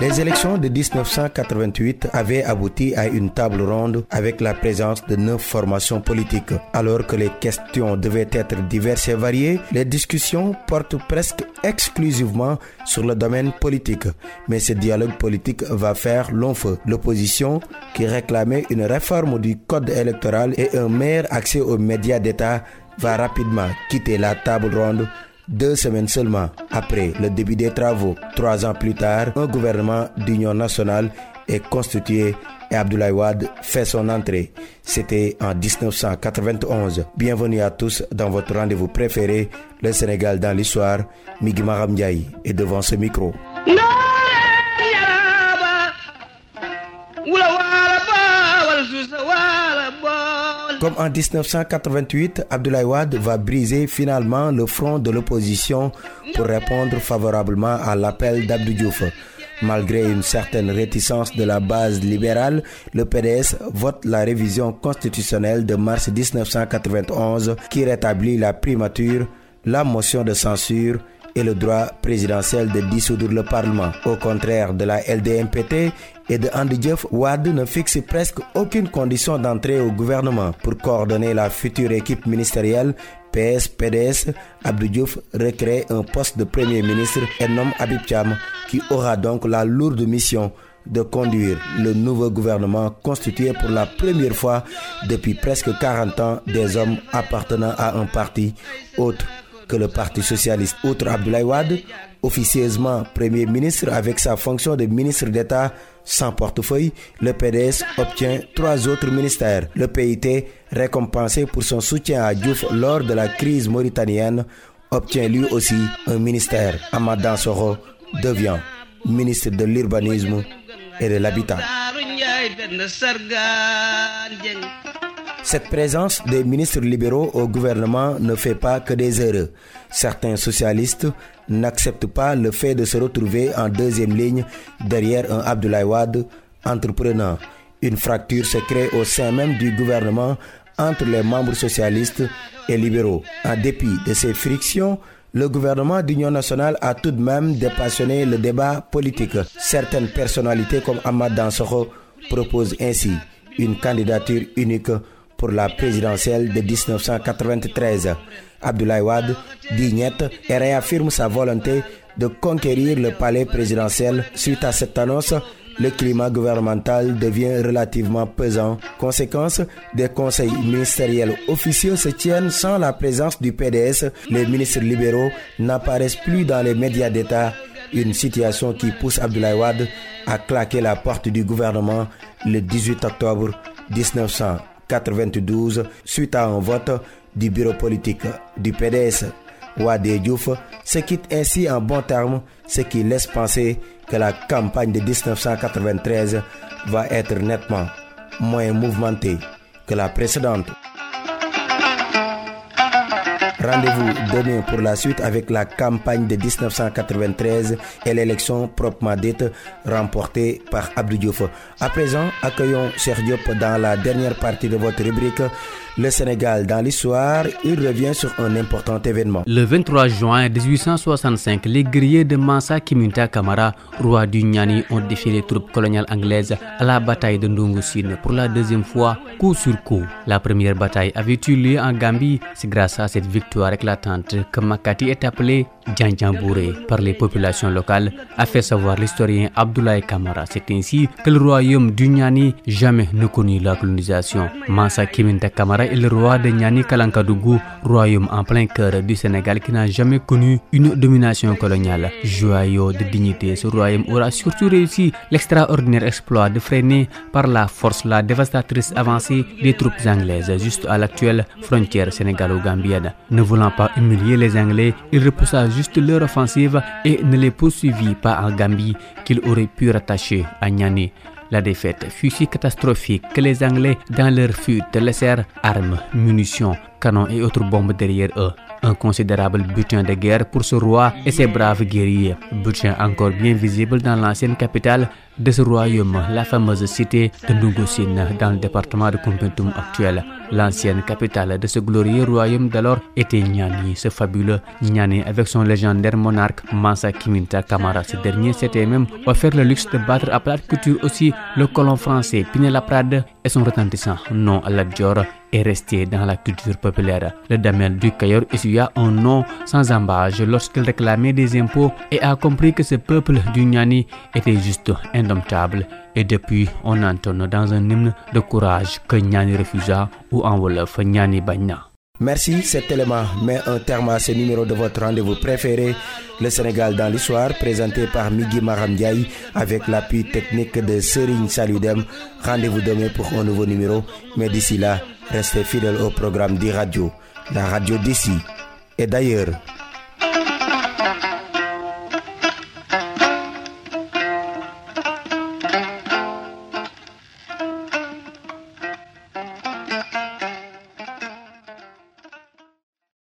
Les élections de 1988 avaient abouti à une table ronde avec la présence de neuf formations politiques. Alors que les questions devaient être diverses et variées, les discussions portent presque exclusivement sur le domaine politique. Mais ce dialogue politique va faire long feu. L'opposition, qui réclamait une réforme du code électoral et un meilleur accès aux médias d'État, va rapidement quitter la table ronde deux semaines seulement après le début des travaux, trois ans plus tard, un gouvernement d'union nationale est constitué et Abdoulaye Wade fait son entrée. C'était en 1991. Bienvenue à tous dans votre rendez-vous préféré, le Sénégal dans l'histoire. Migi Maram est devant ce micro. Comme en 1988, Abdoulaye Wade va briser finalement le front de l'opposition pour répondre favorablement à l'appel d'Abdou Diouf. Malgré une certaine réticence de la base libérale, le PDS vote la révision constitutionnelle de mars 1991 qui rétablit la primature, la motion de censure et le droit présidentiel de dissoudre le Parlement. Au contraire de la LDMPT et de Andy Wad ne fixe presque aucune condition d'entrée au gouvernement. Pour coordonner la future équipe ministérielle, PS-PDS, Abdou Diouf recrée un poste de Premier ministre et nomme Abib Cham, qui aura donc la lourde mission de conduire le nouveau gouvernement constitué pour la première fois depuis presque 40 ans des hommes appartenant à un parti autre que le Parti socialiste. Outre Abdoulaye Wade, officieusement Premier ministre avec sa fonction de ministre d'État sans portefeuille, le PDS obtient trois autres ministères. Le PIT, récompensé pour son soutien à Diouf lors de la crise mauritanienne, obtient lui aussi un ministère. Amadan Soro devient ministre de l'urbanisme et de l'habitat. Cette présence des ministres libéraux au gouvernement ne fait pas que des erreurs. Certains socialistes n'acceptent pas le fait de se retrouver en deuxième ligne derrière un Abdoulaye Wade entreprenant. Une fracture se crée au sein même du gouvernement entre les membres socialistes et libéraux. En dépit de ces frictions, le gouvernement d'Union nationale a tout de même dépassionné le débat politique. Certaines personnalités comme Ahmad Dansoro proposent ainsi une candidature unique pour la présidentielle de 1993. Abdoulaye Wade dit et réaffirme sa volonté de conquérir le palais présidentiel. Suite à cette annonce, le climat gouvernemental devient relativement pesant. Conséquence, des conseils ministériels officieux se tiennent sans la présence du PDS. Les ministres libéraux n'apparaissent plus dans les médias d'État. Une situation qui pousse Abdoulaye Wade à claquer la porte du gouvernement le 18 octobre 1900. 92 suite à un vote du bureau politique du PDS. Wade Diouf se quitte ainsi en bon terme, ce qui laisse penser que la campagne de 1993 va être nettement moins mouvementée que la précédente. Rendez-vous demain pour la suite avec la campagne de 1993 et l'élection proprement dite remportée par Abdou Diouf. À présent, accueillons Diop dans la dernière partie de votre rubrique le Sénégal dans l'histoire, il revient sur un important événement. Le 23 juin 1865, les guerriers de Mansa Kimunta Kamara, roi du Nyani, ont défié les troupes coloniales anglaises à la bataille de Ndungusine pour la deuxième fois, coup sur coup. La première bataille avait eu lieu en Gambie. C'est grâce à cette victoire éclatante que Makati est appelé Djanjambouré par les populations locales, a fait savoir l'historien Abdoulaye Kamara. C'est ainsi que le royaume du Nyani jamais ne connut la colonisation. Mansa Kimunta Kamara est le roi de Nyani Kalankadougou, royaume en plein cœur du Sénégal qui n'a jamais connu une domination coloniale. Joyau de dignité, ce royaume aura surtout réussi l'extraordinaire exploit de freiner par la force la dévastatrice avancée des troupes anglaises juste à l'actuelle frontière sénégalo-gambienne. Ne voulant pas humilier les Anglais, il repoussa juste leur offensive et ne les poursuivit pas en Gambie qu'il aurait pu rattacher à Nyani. La défaite fut si catastrophique que les Anglais, dans leur fuite, laissèrent armes, munitions, canons et autres bombes derrière eux. Un considérable butin de guerre pour ce roi et ses braves guerriers. Butin encore bien visible dans l'ancienne capitale de ce royaume, la fameuse cité de Nungusine dans le département de Kumpentum actuel. L'ancienne capitale de ce glorieux royaume d'alors était Nyani, ce fabuleux Nyani avec son légendaire monarque Mansa Kiminta Kamara. Ce dernier s'était même offert le luxe de battre à plate couture aussi le colon français Pinela Prade et son retentissant nom à la Dior est resté dans la culture populaire. Le damel du Cayor essuya un nom sans embâche lorsqu'il réclamait des impôts et a compris que ce peuple du Nyani était juste indomptable. Et depuis, on entonne dans un hymne de courage que Nyani refusa ou en Wolof Nyani Bagna. Merci, cet élément met un terme à ce numéro de votre rendez-vous préféré, le Sénégal dans l'histoire, présenté par Migi Maramdiaï avec l'appui technique de Serigne Saludem. Rendez-vous demain pour un nouveau numéro, mais d'ici là, restez fidèles au programme d'e-radio, la radio d'ici et d'ailleurs.